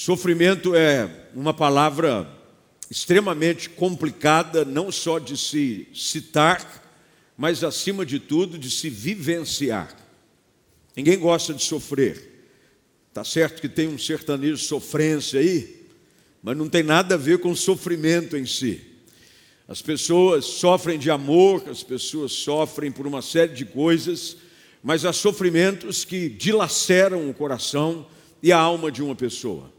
Sofrimento é uma palavra extremamente complicada, não só de se citar, mas acima de tudo de se vivenciar. Ninguém gosta de sofrer. Tá certo que tem um sertanejo sofrência aí, mas não tem nada a ver com sofrimento em si. As pessoas sofrem de amor, as pessoas sofrem por uma série de coisas, mas há sofrimentos que dilaceram o coração e a alma de uma pessoa.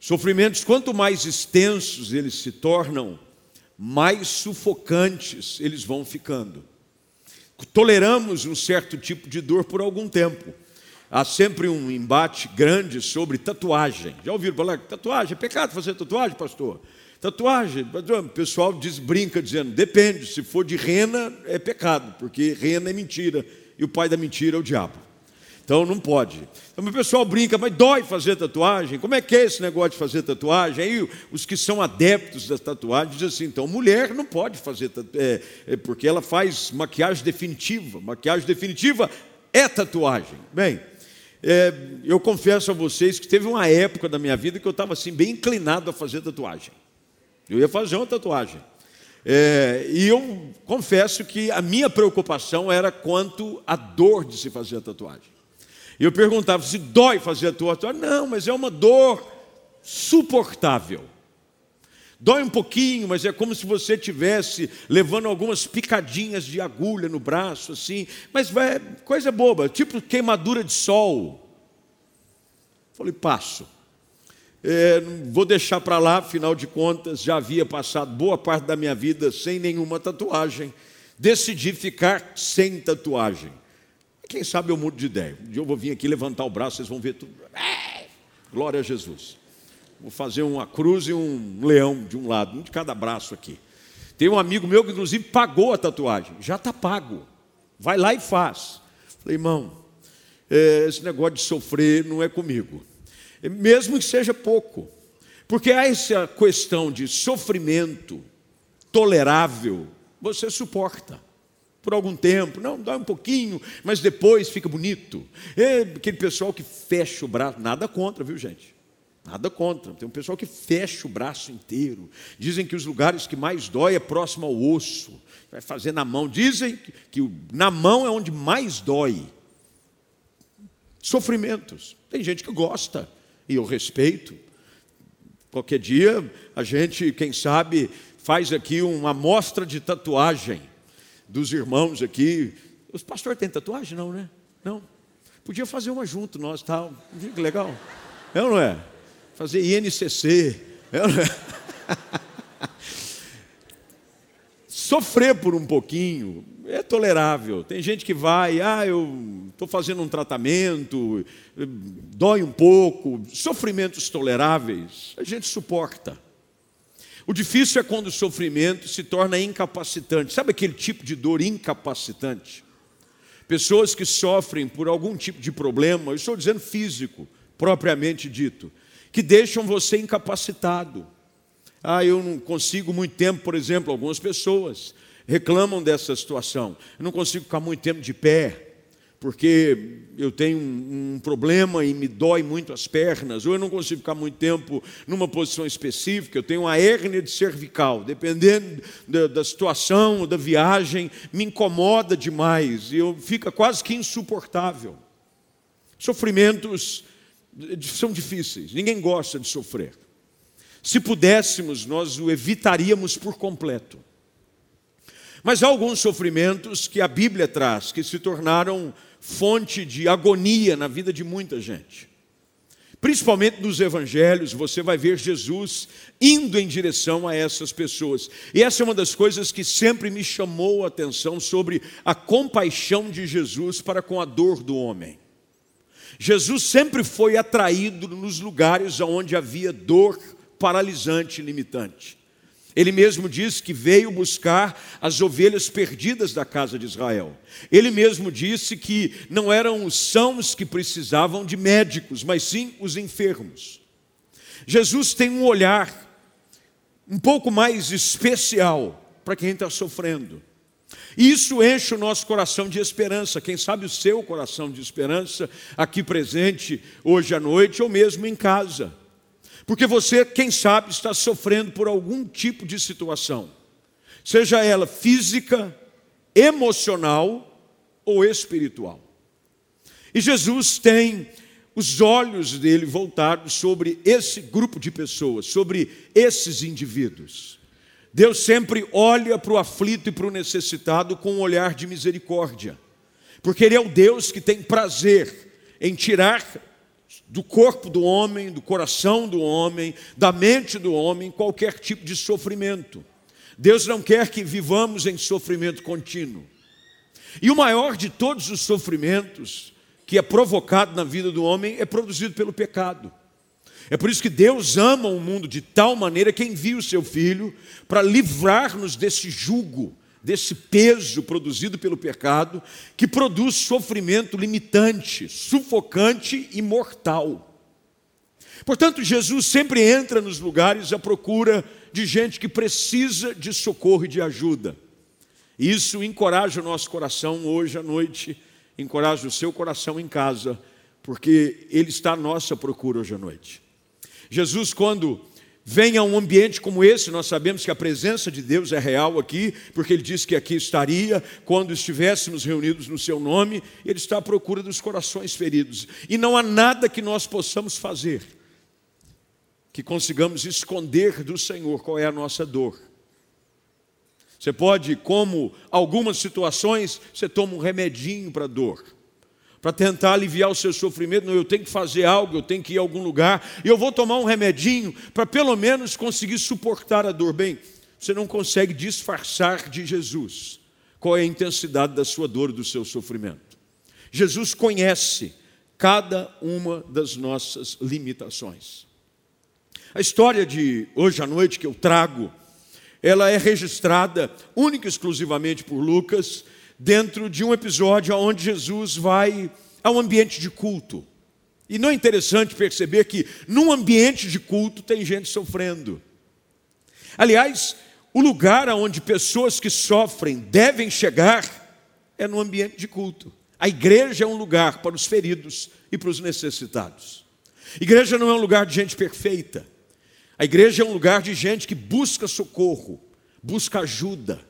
Sofrimentos, quanto mais extensos eles se tornam, mais sufocantes eles vão ficando. Toleramos um certo tipo de dor por algum tempo. Há sempre um embate grande sobre tatuagem. Já ouviram falar que tatuagem? É pecado fazer tatuagem, pastor? Tatuagem, o pessoal diz, brinca dizendo, depende, se for de rena é pecado, porque rena é mentira, e o pai da mentira é o diabo. Então não pode. Então o pessoal brinca, mas dói fazer tatuagem? Como é que é esse negócio de fazer tatuagem? Aí os que são adeptos das tatuagens dizem assim: então mulher não pode fazer, é, é porque ela faz maquiagem definitiva. Maquiagem definitiva é tatuagem. Bem, é, eu confesso a vocês que teve uma época da minha vida que eu estava assim, bem inclinado a fazer tatuagem. Eu ia fazer uma tatuagem. É, e eu confesso que a minha preocupação era quanto à dor de se fazer a tatuagem. Eu perguntava se dói fazer a tua. Não, mas é uma dor suportável. Dói um pouquinho, mas é como se você tivesse levando algumas picadinhas de agulha no braço, assim. Mas vai, coisa boba, tipo queimadura de sol. Falei, passo. É, vou deixar para lá, afinal de contas, já havia passado boa parte da minha vida sem nenhuma tatuagem. Decidi ficar sem tatuagem. Quem sabe eu mudo de ideia. Um dia eu vou vir aqui levantar o braço, vocês vão ver tudo. É, glória a Jesus. Vou fazer uma cruz e um leão de um lado, um de cada braço aqui. Tem um amigo meu que, inclusive, pagou a tatuagem. Já está pago. Vai lá e faz. Falei, irmão, é, esse negócio de sofrer não é comigo. Mesmo que seja pouco. Porque há essa questão de sofrimento tolerável, você suporta por algum tempo, não, dói um pouquinho, mas depois fica bonito. É aquele pessoal que fecha o braço, nada contra, viu gente? Nada contra. Tem um pessoal que fecha o braço inteiro. Dizem que os lugares que mais dói é próximo ao osso. Vai fazer na mão. Dizem que, que na mão é onde mais dói. Sofrimentos. Tem gente que gosta, e eu respeito. Qualquer dia a gente, quem sabe, faz aqui uma amostra de tatuagem dos irmãos aqui. Os pastores têm tatuagem? Não, né? Não. Podia fazer uma junto, nós, tal. Que legal. É ou não é? Fazer INCC. É ou não é? Sofrer por um pouquinho é tolerável. Tem gente que vai, ah, eu estou fazendo um tratamento, dói um pouco. Sofrimentos toleráveis, a gente suporta. O difícil é quando o sofrimento se torna incapacitante. Sabe aquele tipo de dor incapacitante? Pessoas que sofrem por algum tipo de problema, eu estou dizendo físico, propriamente dito, que deixam você incapacitado. Ah, eu não consigo muito tempo, por exemplo, algumas pessoas reclamam dessa situação. Eu não consigo ficar muito tempo de pé porque eu tenho um, problema e me dói muito as pernas, ou eu não consigo ficar muito tempo numa posição específica, eu tenho uma hérnia de cervical, dependendo da, da situação, da viagem, me incomoda demais e eu fica quase que insuportável. Sofrimentos são difíceis, ninguém gosta de sofrer. Se pudéssemos, nós o evitaríamos por completo. Mas há alguns sofrimentos que a Bíblia traz, que se tornaram fonte de agonia na vida de muita gente. Principalmente nos evangelhos, você vai ver Jesus indo em direção a essas pessoas. E essa é uma das coisas que sempre me chamou a atenção sobre a compaixão de Jesus para com a dor do homem. Jesus sempre foi atraído nos lugares onde havia dor paralisante limitante. Ele mesmo diz que veio buscar as ovelhas perdidas da casa de Israel. Ele mesmo disse que não eram os sãos que precisavam de médicos, mas sim os enfermos. Jesus tem um olhar um pouco mais especial para quem está sofrendo. E isso enche o nosso coração de esperança. Quem sabe o seu coração de esperança aqui presente hoje à noite ou mesmo em casa. Porque você, quem sabe, está sofrendo por algum tipo de situação, seja ela física, emocional ou espiritual. E Jesus tem os olhos dele voltados sobre esse grupo de pessoas, sobre esses indivíduos. Deus sempre olha para o aflito e para o necessitado com um olhar de misericórdia, porque Ele é o Deus que tem prazer em tirar do corpo do homem, do coração do homem, da mente do homem, qualquer tipo de sofrimento. Deus não quer que vivamos em sofrimento contínuo. E o maior de todos os sofrimentos que é provocado na vida do homem é produzido pelo pecado. É por isso que Deus ama o mundo de tal maneira que envia o seu Filho para livrar-nos desse jugo, desse peso produzido pelo pecado, que produz sofrimento limitante, sufocante e mortal. Portanto, Jesus sempre entra nos lugares à procura de gente que precisa de socorro e de ajuda. Isso encoraja o nosso coração hoje à noite encoraje o seu coração em casa, porque Ele está à nossa procura hoje à noite. Jesus, quando vem a um ambiente como esse, nós sabemos que a presença de Deus é real aqui, porque Ele disse que aqui estaria quando estivéssemos reunidos no Seu nome, Ele está à procura dos corações feridos. E não há nada que nós possamos fazer que consigamos esconder do Senhor qual é a nossa dor. Você pode, como algumas situações, você toma um remedinho para a dor, para tentar aliviar o seu sofrimento. Não, eu tenho que fazer algo, eu tenho que ir a algum lugar, e eu vou tomar um remedinho para pelo menos conseguir suportar a dor. Bem, você não consegue disfarçar de Jesus qual é a intensidade da sua dor, do seu sofrimento. Jesus conhece cada uma das nossas limitações. A história de hoje à noite que eu trago ela é registrada única e exclusivamente por Lucas, dentro de um episódio onde Jesus vai a um ambiente de culto. E não é interessante perceber que num ambiente de culto tem gente sofrendo. Aliás, o lugar onde pessoas que sofrem devem chegar é no ambiente de culto. A igreja é um lugar para os feridos e para os necessitados. Igreja não é um lugar de gente perfeita. A igreja é um lugar de gente que busca socorro, busca ajuda,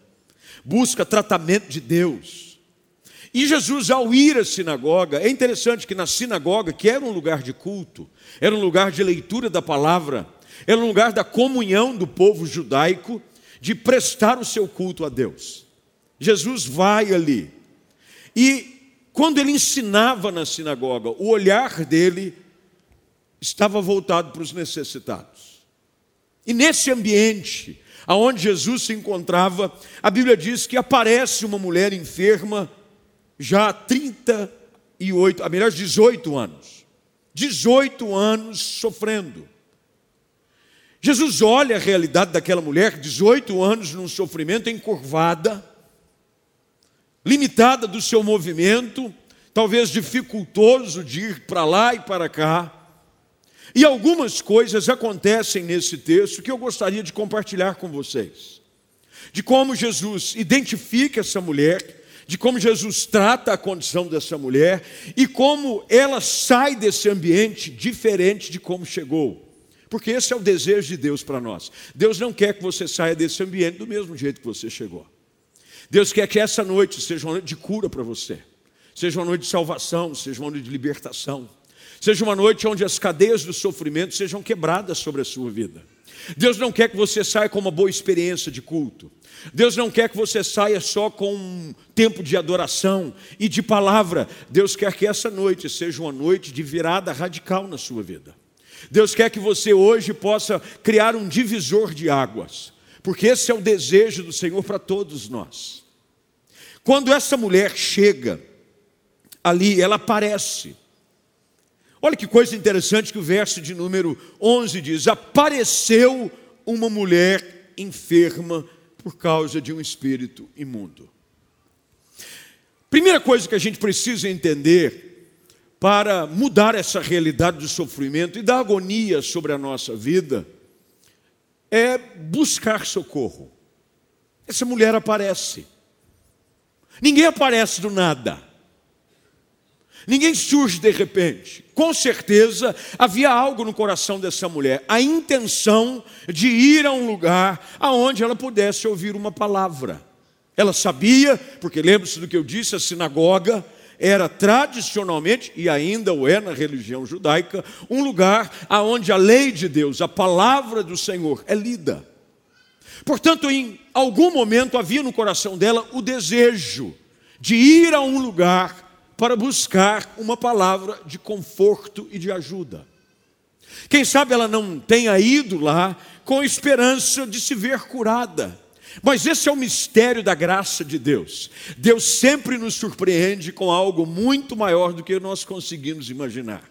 busca tratamento de Deus. E Jesus, ao ir à sinagoga, é interessante que na sinagoga, que era um lugar de culto, era um lugar de leitura da palavra, era um lugar da comunhão do povo judaico, de prestar o seu culto a Deus. Jesus vai ali. E quando ele ensinava na sinagoga, o olhar dele estava voltado para os necessitados. E nesse ambiente aonde Jesus se encontrava, a Bíblia diz que aparece uma mulher enferma já há 38, a melhor 18 anos. 18 anos sofrendo. Jesus olha a realidade daquela mulher, 18 anos num sofrimento encurvada, limitada do seu movimento, talvez dificultoso de ir para lá e para cá. E algumas coisas acontecem nesse texto que eu gostaria de compartilhar com vocês. De como Jesus identifica essa mulher, de como Jesus trata a condição dessa mulher e como ela sai desse ambiente diferente de como chegou. Porque esse é o desejo de Deus para nós. Deus não quer que você saia desse ambiente do mesmo jeito que você chegou. Deus quer que essa noite seja uma noite de cura para você, seja uma noite de salvação, seja uma noite de libertação. Seja uma noite onde as cadeias do sofrimento sejam quebradas sobre a sua vida. Deus não quer que você saia com uma boa experiência de culto. Deus não quer que você saia só com um tempo de adoração e de palavra. Deus quer que essa noite seja uma noite de virada radical na sua vida. Deus quer que você hoje possa criar um divisor de águas, porque esse é o desejo do Senhor para todos nós. Quando essa mulher chega ali, ela aparece. Olha que coisa interessante que o verso de número 11 diz: Apareceu uma mulher enferma por causa de um espírito imundo. Primeira coisa que a gente precisa entender para mudar essa realidade do sofrimento e da agonia sobre a nossa vida é buscar socorro. Essa mulher aparece. Ninguém aparece do nada. Ninguém surge de repente. Com certeza havia algo no coração dessa mulher, a intenção de ir a um lugar aonde ela pudesse ouvir uma palavra. Ela sabia, porque lembre-se do que eu disse, a sinagoga era tradicionalmente, e ainda o é na religião judaica, um lugar aonde a lei de Deus, a palavra do Senhor é lida. Portanto, em algum momento havia no coração dela o desejo de ir a um lugar para buscar uma palavra de conforto e de ajuda. Quem sabe ela não tenha ido lá com esperança de se ver curada. Mas esse é o mistério da graça de Deus. Deus sempre nos surpreende com algo muito maior do que nós conseguimos imaginar.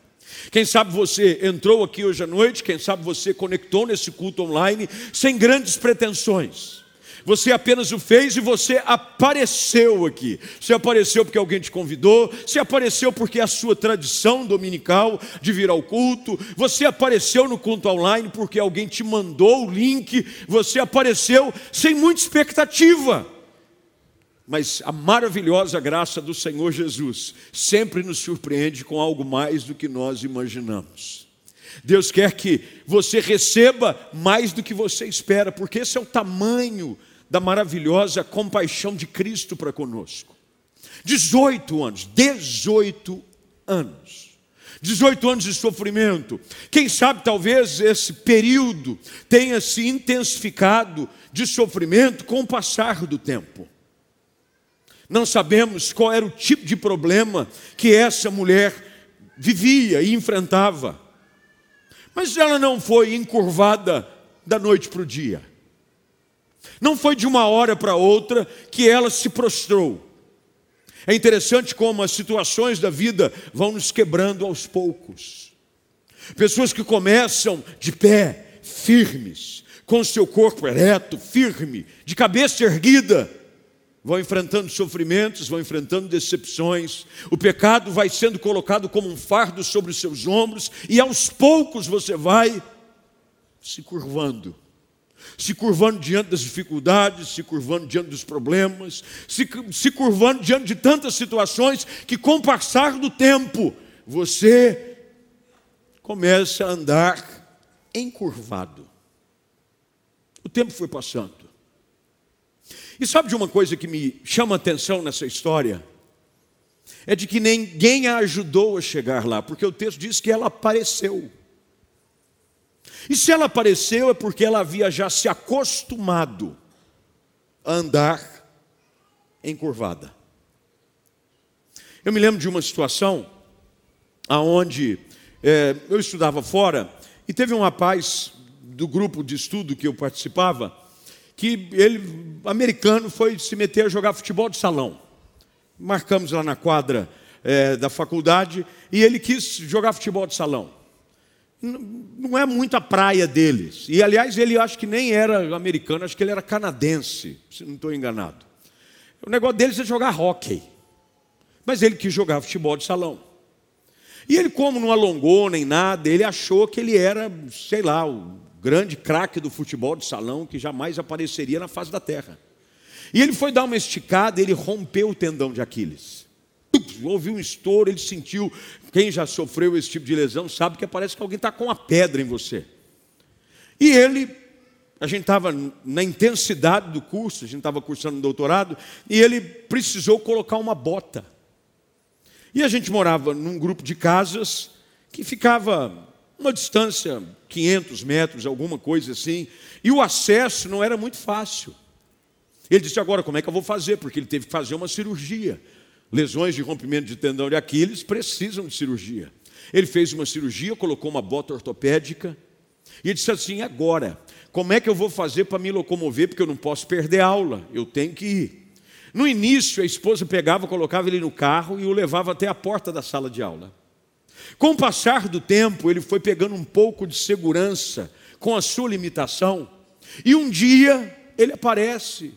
Quem sabe você entrou aqui hoje à noite, quem sabe você conectou nesse culto online sem grandes pretensões. Você apenas o fez e você apareceu aqui. Você apareceu porque alguém te convidou, você apareceu porque é a sua tradição dominical de vir ao culto, você apareceu no culto online porque alguém te mandou o link, você apareceu sem muita expectativa. Mas a maravilhosa graça do Senhor Jesus sempre nos surpreende com algo mais do que nós imaginamos. Deus quer que você receba mais do que você espera, porque esse é o tamanho da maravilhosa compaixão de Cristo para conosco. 18 anos, 18 anos. 18 anos de sofrimento. Quem sabe talvez esse período tenha se intensificado de sofrimento com o passar do tempo. Não sabemos qual era o tipo de problema que essa mulher vivia e enfrentava. Mas ela não foi encurvada da noite para o dia. Não foi de uma hora para outra que ela se prostrou. É interessante como as situações da vida vão nos quebrando aos poucos. Pessoas que começam de pé, firmes, com seu corpo ereto, firme, de cabeça erguida, vão enfrentando sofrimentos, vão enfrentando decepções, o pecado vai sendo colocado como um fardo sobre os seus ombros, e aos poucos você vai se curvando se curvando diante das dificuldades, se curvando diante dos problemas, se, se curvando diante de tantas situações que, com o passar do tempo, você começa a andar encurvado. O tempo foi passando. E sabe de uma coisa que me chama a atenção nessa história? É de que ninguém a ajudou a chegar lá, porque o texto diz que ela apareceu. E se ela apareceu é porque ela havia já se acostumado a andar encurvada. Eu me lembro de uma situação aonde é, eu estudava fora e teve um rapaz do grupo de estudo que eu participava que ele, americano, foi se meter a jogar futebol de salão. Marcamos lá na quadra é, da faculdade e ele quis jogar futebol de salão não é muito a praia deles. E aliás, ele acho que nem era americano, acho que ele era canadense, se não estou enganado. O negócio deles é jogar hockey. Mas ele quis jogar futebol de salão. E ele, como não alongou nem nada, ele achou que ele era, sei lá, o grande craque do futebol de salão que jamais apareceria na face da terra. E ele foi dar uma esticada, ele rompeu o tendão de Aquiles. Houve um estouro, ele sentiu quem já sofreu esse tipo de lesão sabe que parece que alguém está com uma pedra em você. E ele, a gente estava na intensidade do curso, a gente estava cursando um doutorado, e ele precisou colocar uma bota. E a gente morava num grupo de casas que ficava uma distância, 500 metros, alguma coisa assim, e o acesso não era muito fácil. Ele disse: agora, como é que eu vou fazer? Porque ele teve que fazer uma cirurgia lesões de rompimento de tendão de Aquiles precisam de cirurgia. Ele fez uma cirurgia, colocou uma bota ortopédica e disse assim: agora, como é que eu vou fazer para me locomover? Porque eu não posso perder aula, eu tenho que ir. No início, a esposa pegava, colocava ele no carro e o levava até a porta da sala de aula. Com o passar do tempo, ele foi pegando um pouco de segurança com a sua limitação, e um dia ele aparece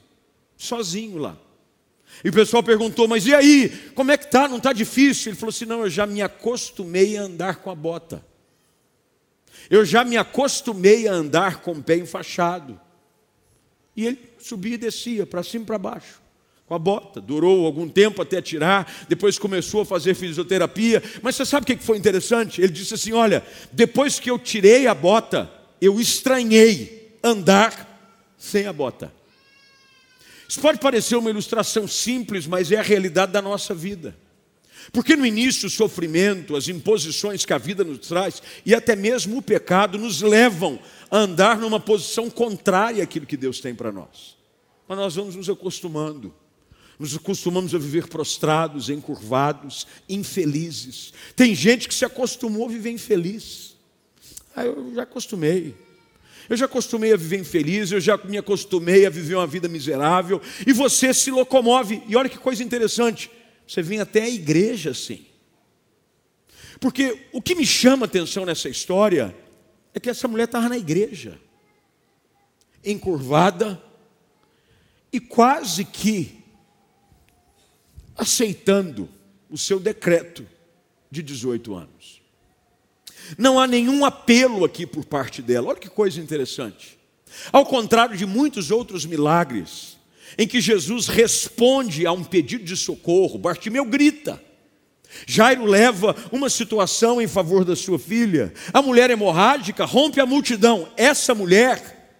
sozinho lá. E o pessoal perguntou, mas e aí? Como é que tá? Não está difícil? Ele falou assim: não, eu já me acostumei a andar com a bota. Eu já me acostumei a andar com o pé enfaixado. E ele subia e descia, para cima e para baixo, com a bota. Durou algum tempo até tirar, depois começou a fazer fisioterapia. Mas você sabe o que foi interessante? Ele disse assim: Olha, depois que eu tirei a bota, eu estranhei andar sem a bota. Isso pode parecer uma ilustração simples, mas é a realidade da nossa vida. Porque no início o sofrimento, as imposições que a vida nos traz e até mesmo o pecado nos levam a andar numa posição contrária àquilo que Deus tem para nós. Mas nós vamos nos acostumando. Nos acostumamos a viver prostrados, encurvados, infelizes. Tem gente que se acostumou a viver infeliz. Ah, eu já acostumei. Eu já acostumei a viver infeliz, eu já me acostumei a viver uma vida miserável, e você se locomove. E olha que coisa interessante, você vem até a igreja assim. Porque o que me chama a atenção nessa história é que essa mulher estava na igreja, encurvada, e quase que aceitando o seu decreto de 18 anos. Não há nenhum apelo aqui por parte dela. Olha que coisa interessante. Ao contrário de muitos outros milagres, em que Jesus responde a um pedido de socorro, Bartimeu grita. Jairo leva uma situação em favor da sua filha. A mulher hemorrágica rompe a multidão. Essa mulher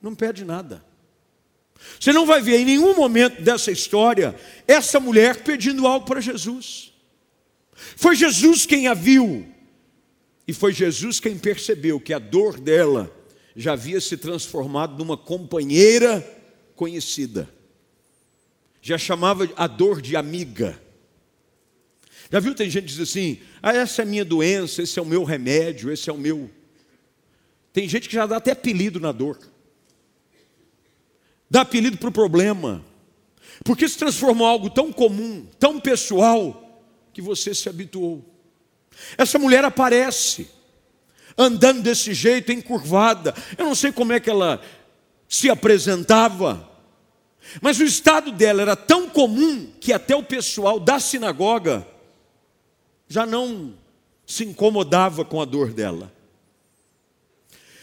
não pede nada. Você não vai ver em nenhum momento dessa história essa mulher pedindo algo para Jesus. Foi Jesus quem a viu, e foi Jesus quem percebeu que a dor dela já havia se transformado numa companheira conhecida. Já chamava a dor de amiga. Já viu? Tem gente que diz assim: ah, essa é a minha doença, esse é o meu remédio, esse é o meu. Tem gente que já dá até apelido na dor dá apelido para o problema, porque se transformou em algo tão comum, tão pessoal, que você se habituou. Essa mulher aparece, andando desse jeito, encurvada. Eu não sei como é que ela se apresentava, mas o estado dela era tão comum que até o pessoal da sinagoga já não se incomodava com a dor dela.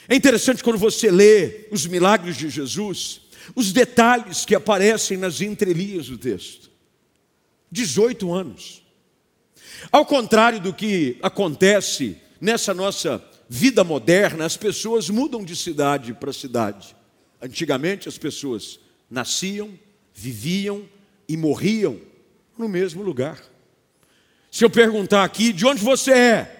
É interessante quando você lê os milagres de Jesus, os detalhes que aparecem nas entrelinhas do texto. 18 anos. Ao contrário do que acontece nessa nossa vida moderna, as pessoas mudam de cidade para cidade. Antigamente as pessoas nasciam, viviam e morriam no mesmo lugar. Se eu perguntar aqui, de onde você é?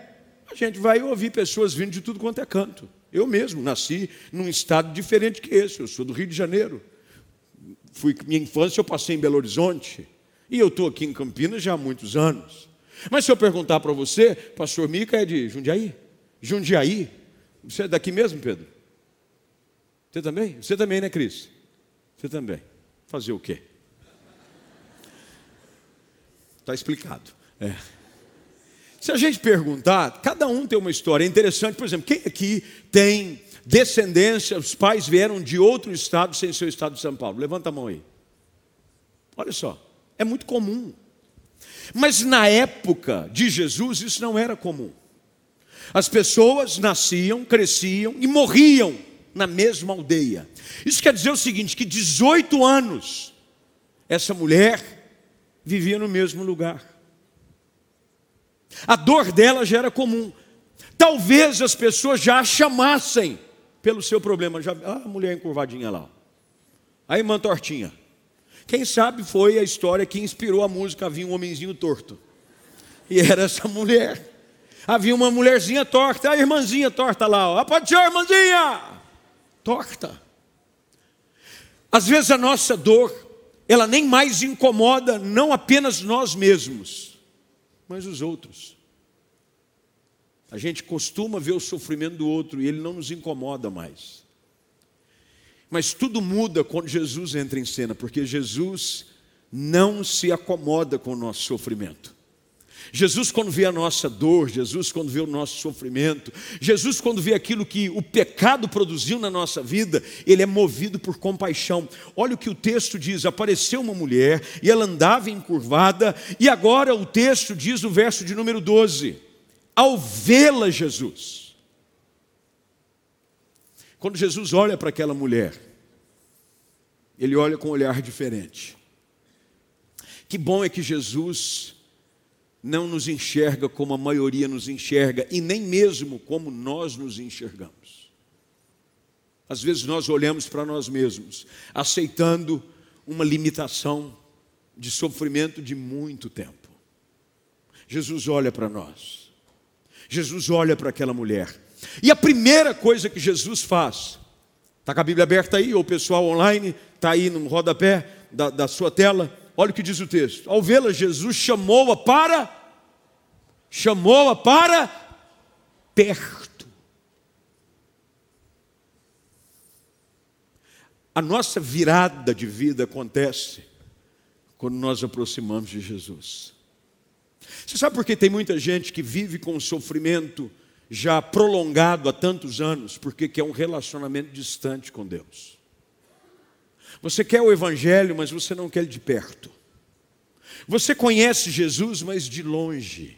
A gente vai ouvir pessoas vindo de tudo quanto é canto. Eu mesmo nasci num estado diferente que esse, eu sou do Rio de Janeiro. Fui, minha infância eu passei em Belo Horizonte. E eu estou aqui em Campinas já há muitos anos. Mas se eu perguntar para você, pastor Mica é de Jundiaí? Jundiaí? Você é daqui mesmo, Pedro? Você também? Você também, né, Cris? Você também. Fazer o quê? Está explicado. É. Se a gente perguntar, cada um tem uma história interessante. Por exemplo, quem aqui tem descendência, os pais vieram de outro estado sem ser o estado de São Paulo? Levanta a mão aí. Olha só, é muito comum. Mas na época de Jesus isso não era comum. As pessoas nasciam, cresciam e morriam na mesma aldeia. Isso quer dizer o seguinte: que 18 anos essa mulher vivia no mesmo lugar. A dor dela já era comum. Talvez as pessoas já a chamassem pelo seu problema. Já, ah, a mulher encurvadinha lá. A irmã tortinha. Quem sabe foi a história que inspirou a música Havia um homenzinho torto. E era essa mulher. Havia uma mulherzinha torta, a irmãzinha torta lá. Ó. Pode ser, irmãzinha! Torta. Às vezes a nossa dor, ela nem mais incomoda não apenas nós mesmos, mas os outros. A gente costuma ver o sofrimento do outro e ele não nos incomoda mais. Mas tudo muda quando Jesus entra em cena, porque Jesus não se acomoda com o nosso sofrimento. Jesus, quando vê a nossa dor, Jesus, quando vê o nosso sofrimento, Jesus, quando vê aquilo que o pecado produziu na nossa vida, ele é movido por compaixão. Olha o que o texto diz: apareceu uma mulher e ela andava encurvada, e agora o texto diz no verso de número 12: ao vê-la, Jesus. Quando Jesus olha para aquela mulher, ele olha com um olhar diferente. Que bom é que Jesus não nos enxerga como a maioria nos enxerga e nem mesmo como nós nos enxergamos. Às vezes nós olhamos para nós mesmos, aceitando uma limitação de sofrimento de muito tempo. Jesus olha para nós. Jesus olha para aquela mulher. E a primeira coisa que Jesus faz, está com a Bíblia aberta aí, ou o pessoal online, está aí no rodapé da, da sua tela, olha o que diz o texto. Ao vê-la, Jesus chamou-a para, chamou-a para perto. A nossa virada de vida acontece quando nós aproximamos de Jesus. Você sabe por que tem muita gente que vive com sofrimento já prolongado há tantos anos? Porque quer um relacionamento distante com Deus. Você quer o Evangelho, mas você não quer ele de perto. Você conhece Jesus, mas de longe.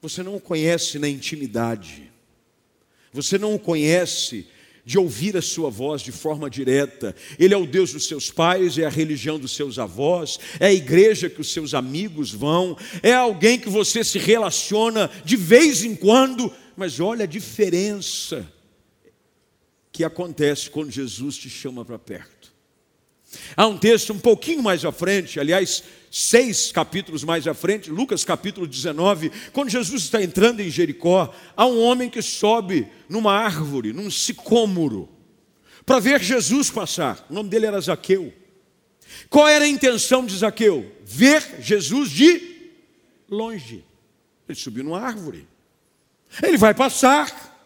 Você não o conhece na intimidade. Você não o conhece de ouvir a sua voz de forma direta. Ele é o Deus dos seus pais, é a religião dos seus avós, é a igreja que os seus amigos vão, é alguém que você se relaciona de vez em quando, mas olha a diferença que acontece quando Jesus te chama para perto. Há um texto um pouquinho mais à frente, aliás, seis capítulos mais à frente, Lucas capítulo 19, quando Jesus está entrando em Jericó, há um homem que sobe numa árvore, num sicômoro, para ver Jesus passar. O nome dele era Zaqueu. Qual era a intenção de Zaqueu? Ver Jesus de longe. Ele subiu numa árvore. Ele vai passar,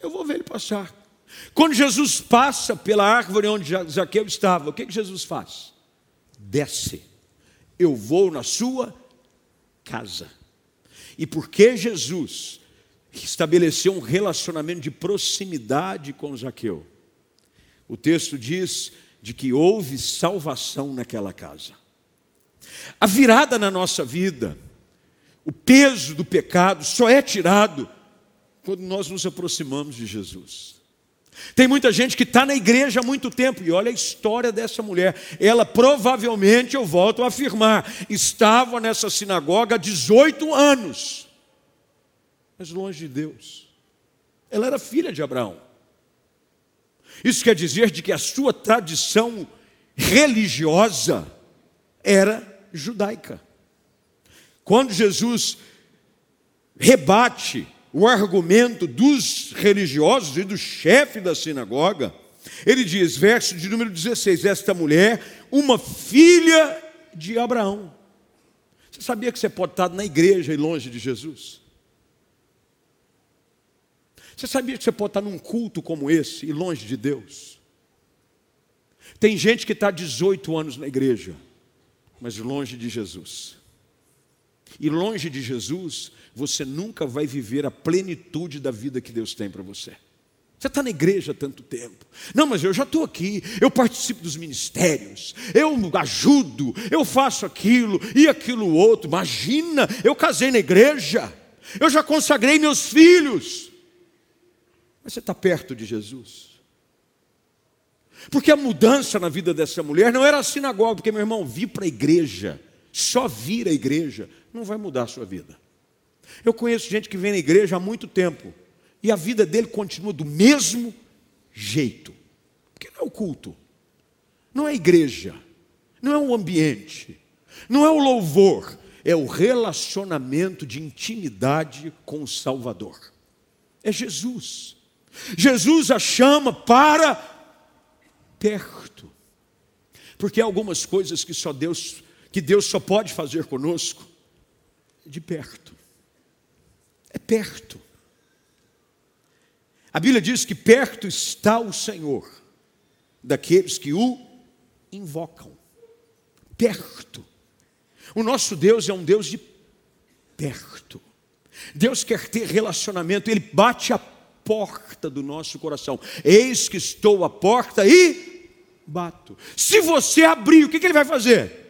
eu vou ver ele passar. Quando Jesus passa pela árvore onde Zaqueu estava, o que, que Jesus faz? Desce. Eu vou na sua casa. E porque Jesus estabeleceu um relacionamento de proximidade com Zaqueu, o texto diz de que houve salvação naquela casa. A virada na nossa vida, o peso do pecado só é tirado quando nós nos aproximamos de Jesus. Tem muita gente que está na igreja há muito tempo, e olha a história dessa mulher. Ela provavelmente, eu volto a afirmar, estava nessa sinagoga há 18 anos, mas longe de Deus. Ela era filha de Abraão. Isso quer dizer de que a sua tradição religiosa era judaica. Quando Jesus rebate o argumento dos religiosos e do chefe da sinagoga. Ele diz, verso de número 16: Esta mulher, uma filha de Abraão. Você sabia que você pode estar na igreja e longe de Jesus? Você sabia que você pode estar num culto como esse e longe de Deus? Tem gente que está 18 anos na igreja, mas longe de Jesus. E longe de Jesus, você nunca vai viver a plenitude da vida que Deus tem para você. Você está na igreja há tanto tempo. Não, mas eu já estou aqui, eu participo dos ministérios, eu ajudo, eu faço aquilo e aquilo outro. Imagina, eu casei na igreja, eu já consagrei meus filhos. Mas você está perto de Jesus. Porque a mudança na vida dessa mulher não era a sinagoga, porque meu irmão, vir para a igreja, só vir à igreja, não vai mudar a sua vida. Eu conheço gente que vem na igreja há muito tempo e a vida dele continua do mesmo jeito. Porque não é o culto, não é a igreja, não é o ambiente, não é o louvor, é o relacionamento de intimidade com o Salvador. É Jesus. Jesus a chama para perto. Porque há algumas coisas que só Deus, que Deus só pode fazer conosco de perto perto. A Bíblia diz que perto está o Senhor daqueles que o invocam. Perto. O nosso Deus é um Deus de perto. Deus quer ter relacionamento, Ele bate a porta do nosso coração. Eis que estou à porta e bato. Se você abrir, o que, que Ele vai fazer?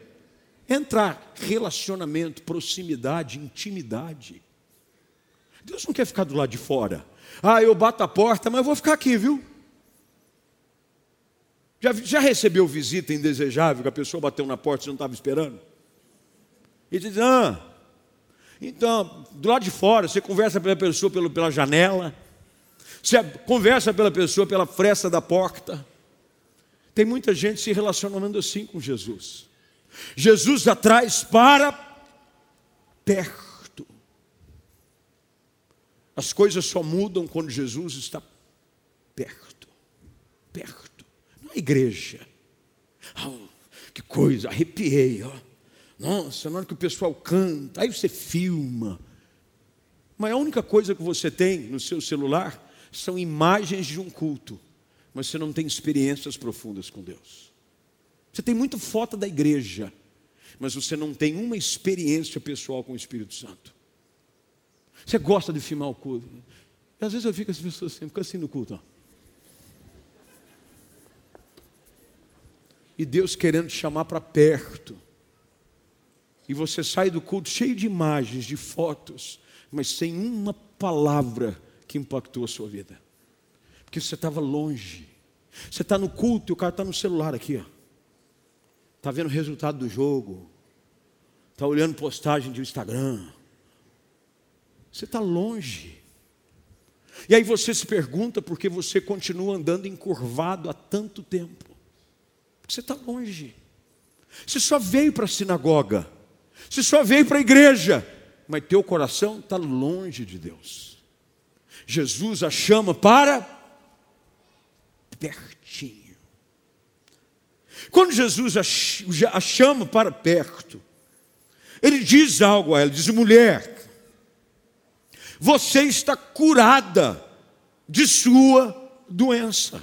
Entrar. Relacionamento, proximidade, intimidade. Deus não quer ficar do lado de fora. Ah, eu bato a porta, mas eu vou ficar aqui, viu? Já, já recebeu visita indesejável que a pessoa bateu na porta e não estava esperando? E diz: Ah, então, do lado de fora, você conversa pela pessoa pelo, pela janela, você conversa pela pessoa pela fresta da porta. Tem muita gente se relacionando assim com Jesus. Jesus atrás para perto. As coisas só mudam quando Jesus está perto. Perto igreja. Oh, que coisa, arrepiei. Ó. Nossa, na hora que o pessoal canta, aí você filma. Mas a única coisa que você tem no seu celular são imagens de um culto, mas você não tem experiências profundas com Deus. Você tem muita foto da igreja, mas você não tem uma experiência pessoal com o Espírito Santo. Você gosta de filmar o culto. E às vezes eu fico as pessoas assim, fico assim no culto. Ó. e Deus querendo te chamar para perto. E você sai do culto cheio de imagens, de fotos, mas sem uma palavra que impactou a sua vida. Porque você estava longe. Você está no culto e o cara está no celular aqui, ó. Está vendo o resultado do jogo. Está olhando postagem de Instagram. Você está longe. E aí você se pergunta por que você continua andando encurvado há tanto tempo. Você está longe. Você só veio para a sinagoga. Você só veio para a igreja. Mas teu coração está longe de Deus. Jesus a chama para pertinho. Quando Jesus a chama para perto, ele diz algo a ela: diz, mulher, você está curada de sua doença.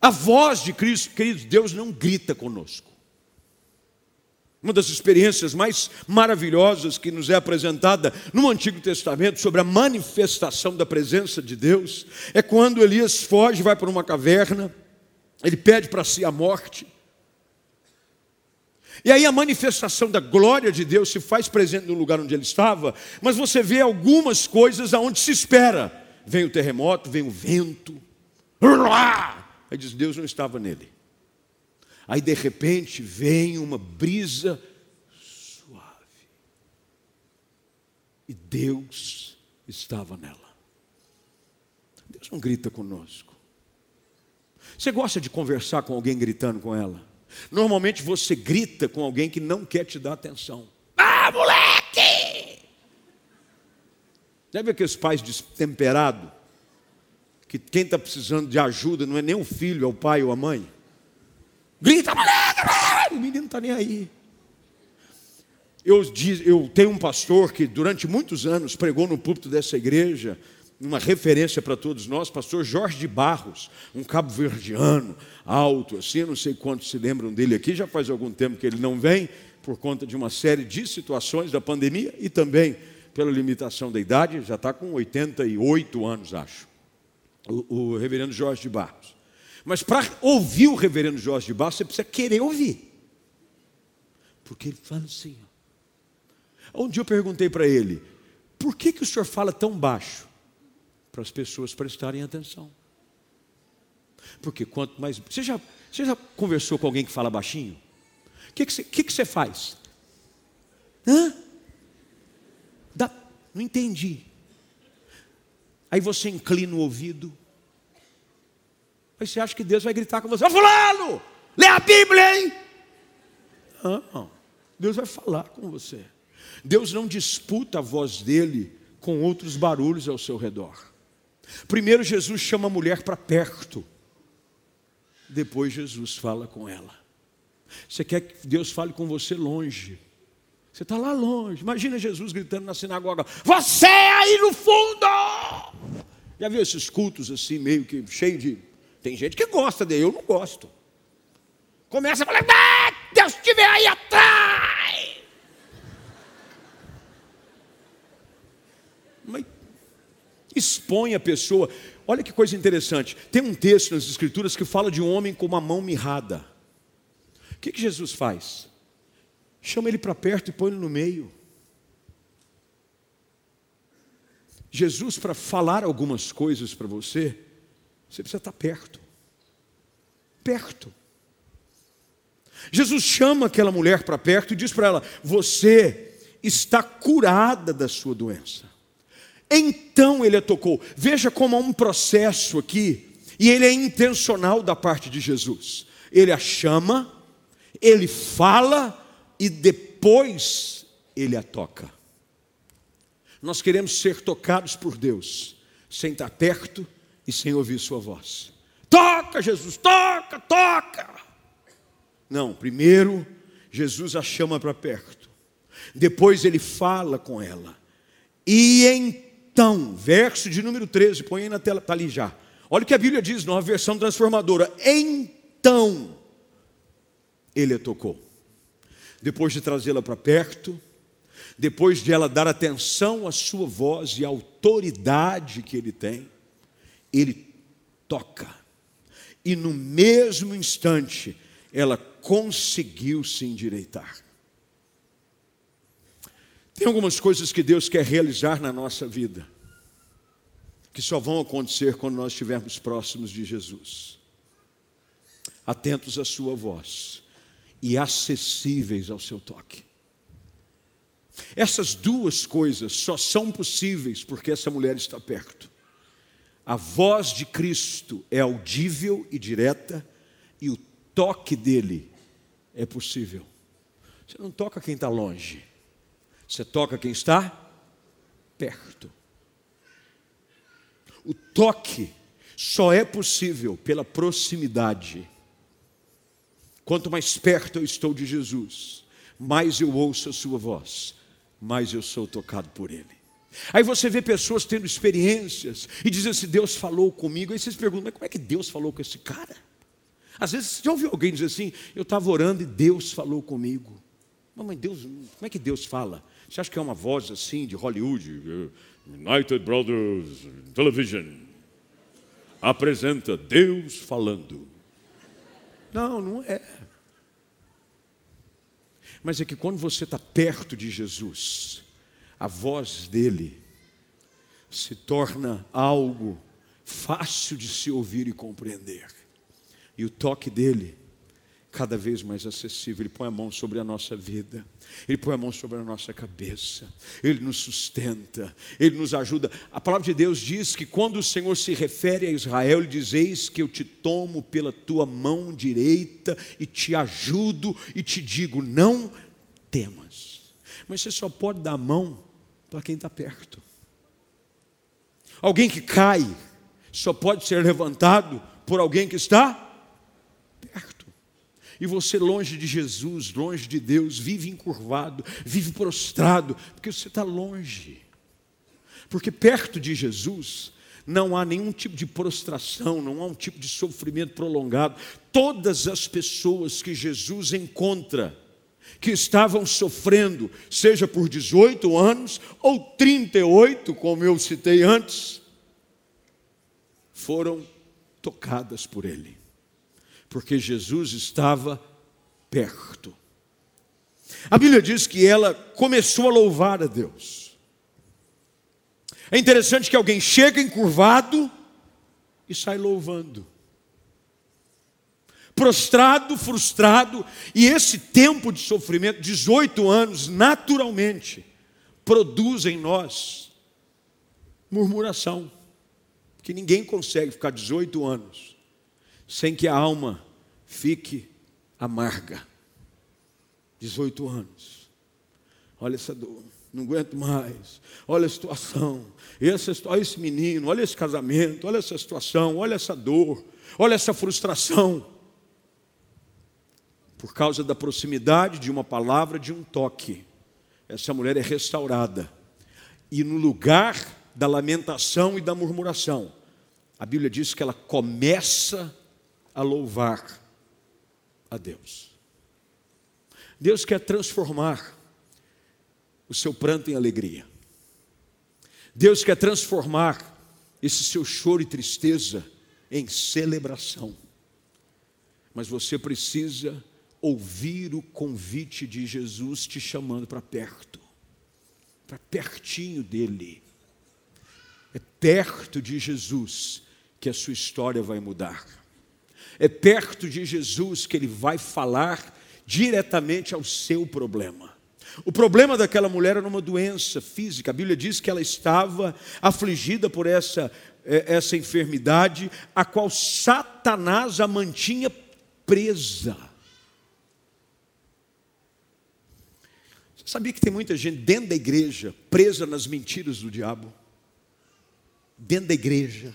A voz de Cristo, queridos, Deus não grita conosco. Uma das experiências mais maravilhosas que nos é apresentada no Antigo Testamento sobre a manifestação da presença de Deus é quando Elias foge, vai para uma caverna, ele pede para si a morte. E aí a manifestação da glória de Deus se faz presente no lugar onde ele estava, mas você vê algumas coisas aonde se espera. Vem o terremoto, vem o vento. Aí diz: Deus não estava nele. Aí de repente vem uma brisa suave. E Deus estava nela. Deus não grita conosco. Você gosta de conversar com alguém gritando com ela? Normalmente você grita com alguém que não quer te dar atenção. Ah, moleque! Viu aqueles pais destemperados? que quem está precisando de ajuda não é nem o filho, é o pai ou a mãe. Grita, moleque! O menino não está nem aí. Eu, eu tenho um pastor que durante muitos anos pregou no púlpito dessa igreja, uma referência para todos nós, pastor Jorge de Barros, um cabo-verdiano, alto, assim, não sei quantos se lembram dele aqui, já faz algum tempo que ele não vem, por conta de uma série de situações da pandemia e também pela limitação da idade, já está com 88 anos, acho o, o reverendo Jorge de Barros. Mas para ouvir o reverendo Jorge de Barros, você precisa querer ouvir. Porque ele fala assim. Ó. Um dia eu perguntei para ele: por que, que o senhor fala tão baixo? Para as pessoas prestarem atenção. Porque quanto mais. Você já, você já conversou com alguém que fala baixinho? O que, que, você, que, que você faz? Hã? Dá, não entendi. Aí você inclina o ouvido. Aí você acha que Deus vai gritar com você: Ô Fulano, lê a Bíblia, hein? Não, Deus vai falar com você. Deus não disputa a voz dele com outros barulhos ao seu redor. Primeiro, Jesus chama a mulher para perto. Depois, Jesus fala com ela. Você quer que Deus fale com você longe. Você está lá longe. Imagina Jesus gritando na sinagoga: Você aí no fundo! Já viu esses cultos assim, meio que cheio de. Tem gente que gosta dele, eu não gosto. Começa a falar: ah, Deus estiver aí atrás! Mas expõe a pessoa. Olha que coisa interessante. Tem um texto nas Escrituras que fala de um homem com uma mão mirrada. O que, que Jesus faz? Chama ele para perto e põe ele no meio. Jesus, para falar algumas coisas para você, você precisa estar perto. perto. Jesus chama aquela mulher para perto e diz para ela: Você está curada da sua doença. Então ele a tocou. Veja como há um processo aqui, e ele é intencional da parte de Jesus. Ele a chama, ele fala e depois ele a toca. Nós queremos ser tocados por Deus, sem estar perto e sem ouvir Sua voz. Toca, Jesus, toca, toca. Não, primeiro Jesus a chama para perto, depois ele fala com ela, e então, verso de número 13, põe aí na tela, está ali já. Olha o que a Bíblia diz, numa versão transformadora. Então, ele a tocou. Depois de trazê-la para perto, depois de ela dar atenção à sua voz e à autoridade que ele tem, ele toca. E no mesmo instante, ela conseguiu se endireitar. Tem algumas coisas que Deus quer realizar na nossa vida, que só vão acontecer quando nós estivermos próximos de Jesus, atentos à Sua voz e acessíveis ao seu toque. Essas duas coisas só são possíveis porque essa mulher está perto. A voz de Cristo é audível e direta, e o toque dele é possível. Você não toca quem está longe, você toca quem está perto. O toque só é possível pela proximidade. Quanto mais perto eu estou de Jesus, mais eu ouço a sua voz, mais eu sou tocado por Ele. Aí você vê pessoas tendo experiências e dizem assim: Deus falou comigo. Aí vocês perguntam, mas como é que Deus falou com esse cara? Às vezes você já ouviu alguém dizer assim: Eu estava orando e Deus falou comigo. Mas Deus, como é que Deus fala? Você acha que é uma voz assim de Hollywood? United Brothers Television apresenta Deus falando. Não, não é. Mas é que quando você está perto de Jesus, a voz dele se torna algo fácil de se ouvir e compreender. E o toque dele cada vez mais acessível. Ele põe a mão sobre a nossa vida, Ele põe a mão sobre a nossa cabeça, Ele nos sustenta, Ele nos ajuda. A palavra de Deus diz que quando o Senhor se refere a Israel, Ele diz: Eis que eu te tomo pela tua mão direita e te ajudo e te digo: não temas. Mas você só pode dar a mão para quem está perto. Alguém que cai só pode ser levantado por alguém que está. E você, longe de Jesus, longe de Deus, vive encurvado, vive prostrado, porque você está longe. Porque perto de Jesus não há nenhum tipo de prostração, não há um tipo de sofrimento prolongado. Todas as pessoas que Jesus encontra, que estavam sofrendo, seja por 18 anos ou 38, como eu citei antes, foram tocadas por Ele porque Jesus estava perto. A Bíblia diz que ela começou a louvar a Deus. É interessante que alguém chega encurvado e sai louvando. Prostrado, frustrado, e esse tempo de sofrimento, 18 anos, naturalmente, produz em nós murmuração. Que ninguém consegue ficar 18 anos sem que a alma fique amarga. 18 anos. Olha essa dor, não aguento mais. Olha a situação. Essa, olha esse menino, olha esse casamento, olha essa situação, olha essa dor, olha essa frustração. Por causa da proximidade de uma palavra, de um toque, essa mulher é restaurada. E no lugar da lamentação e da murmuração, a Bíblia diz que ela começa a louvar a Deus. Deus quer transformar o seu pranto em alegria. Deus quer transformar esse seu choro e tristeza em celebração. Mas você precisa ouvir o convite de Jesus te chamando para perto, para pertinho dele. É perto de Jesus que a sua história vai mudar. É perto de Jesus que ele vai falar diretamente ao seu problema. O problema daquela mulher era uma doença física. A Bíblia diz que ela estava afligida por essa, eh, essa enfermidade, a qual Satanás a mantinha presa. Você sabia que tem muita gente dentro da igreja presa nas mentiras do diabo? Dentro da igreja.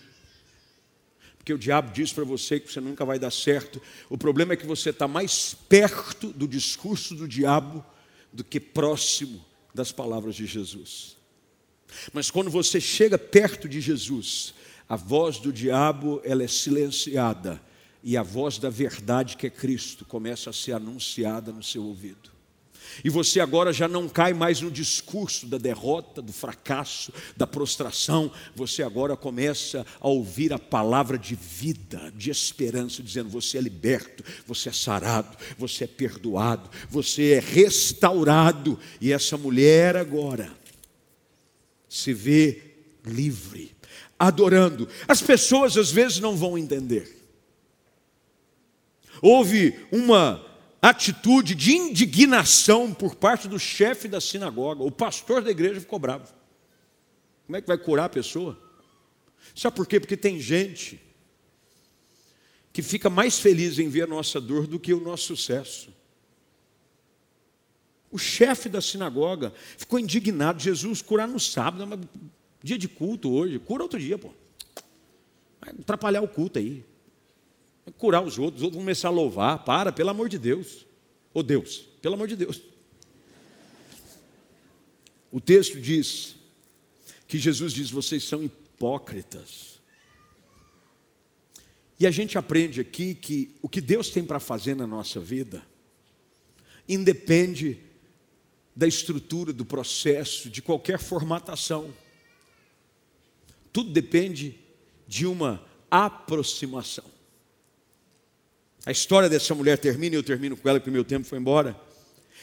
Porque o diabo diz para você que você nunca vai dar certo. O problema é que você está mais perto do discurso do diabo do que próximo das palavras de Jesus. Mas quando você chega perto de Jesus, a voz do diabo ela é silenciada e a voz da verdade que é Cristo começa a ser anunciada no seu ouvido. E você agora já não cai mais no discurso da derrota, do fracasso, da prostração. Você agora começa a ouvir a palavra de vida, de esperança, dizendo: você é liberto, você é sarado, você é perdoado, você é restaurado. E essa mulher agora se vê livre, adorando. As pessoas às vezes não vão entender. Houve uma atitude de indignação por parte do chefe da sinagoga. O pastor da igreja ficou bravo. Como é que vai curar a pessoa? Sabe por quê? Porque tem gente que fica mais feliz em ver a nossa dor do que o nosso sucesso. O chefe da sinagoga ficou indignado. Jesus, curar no sábado, dia de culto hoje, cura outro dia, pô. Vai atrapalhar o culto aí curar os outros, os outros vão começar a louvar. Para, pelo amor de Deus. Ô oh, Deus, pelo amor de Deus. O texto diz que Jesus diz: vocês são hipócritas. E a gente aprende aqui que o que Deus tem para fazer na nossa vida independe da estrutura, do processo, de qualquer formatação. Tudo depende de uma aproximação. A história dessa mulher termina, e eu termino com ela, porque o meu tempo foi embora.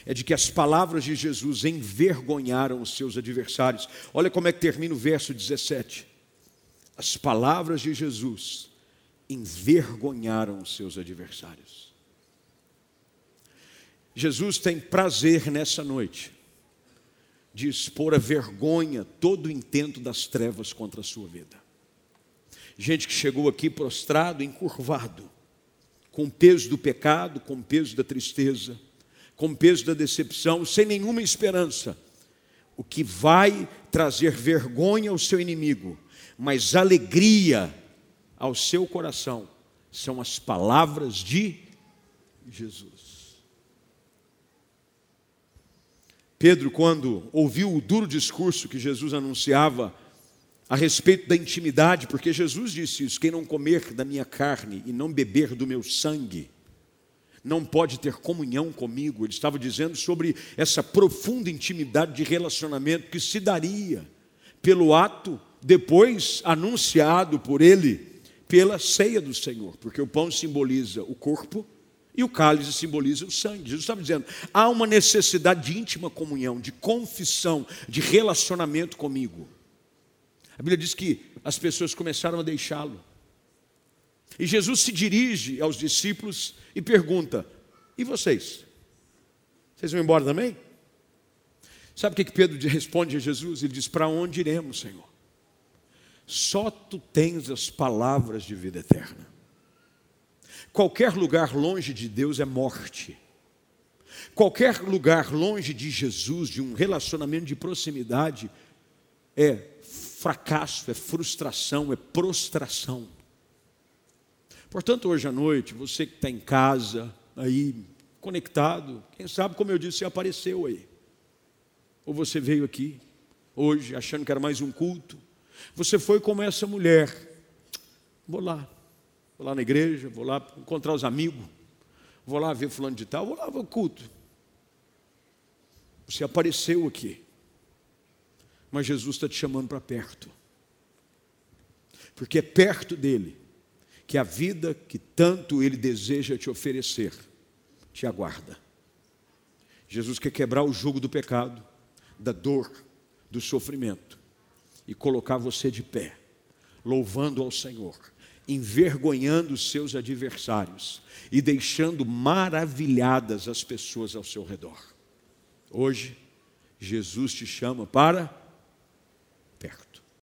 É de que as palavras de Jesus envergonharam os seus adversários. Olha como é que termina o verso 17. As palavras de Jesus envergonharam os seus adversários. Jesus tem prazer nessa noite de expor a vergonha todo o intento das trevas contra a sua vida. Gente que chegou aqui prostrado, encurvado, com o peso do pecado, com o peso da tristeza, com o peso da decepção, sem nenhuma esperança. O que vai trazer vergonha ao seu inimigo, mas alegria ao seu coração, são as palavras de Jesus. Pedro, quando ouviu o duro discurso que Jesus anunciava a respeito da intimidade, porque Jesus disse isso: quem não comer da minha carne e não beber do meu sangue, não pode ter comunhão comigo. Ele estava dizendo sobre essa profunda intimidade de relacionamento que se daria pelo ato depois anunciado por ele pela ceia do Senhor, porque o pão simboliza o corpo e o cálice simboliza o sangue. Jesus estava dizendo: há uma necessidade de íntima comunhão, de confissão, de relacionamento comigo. A Bíblia diz que as pessoas começaram a deixá-lo. E Jesus se dirige aos discípulos e pergunta: E vocês? Vocês vão embora também? Sabe o que Pedro responde a Jesus? Ele diz: Para onde iremos, Senhor? Só tu tens as palavras de vida eterna. Qualquer lugar longe de Deus é morte. Qualquer lugar longe de Jesus, de um relacionamento de proximidade, é fracasso, é frustração, é prostração. Portanto, hoje à noite, você que está em casa, aí, conectado, quem sabe, como eu disse, você apareceu aí. Ou você veio aqui, hoje, achando que era mais um culto. Você foi como essa mulher. Vou lá, vou lá na igreja, vou lá encontrar os amigos, vou lá ver fulano de tal, vou lá ver o culto. Você apareceu aqui mas Jesus está te chamando para perto. Porque é perto dele que a vida que tanto ele deseja te oferecer te aguarda. Jesus quer quebrar o jugo do pecado, da dor, do sofrimento e colocar você de pé, louvando ao Senhor, envergonhando os seus adversários e deixando maravilhadas as pessoas ao seu redor. Hoje, Jesus te chama para.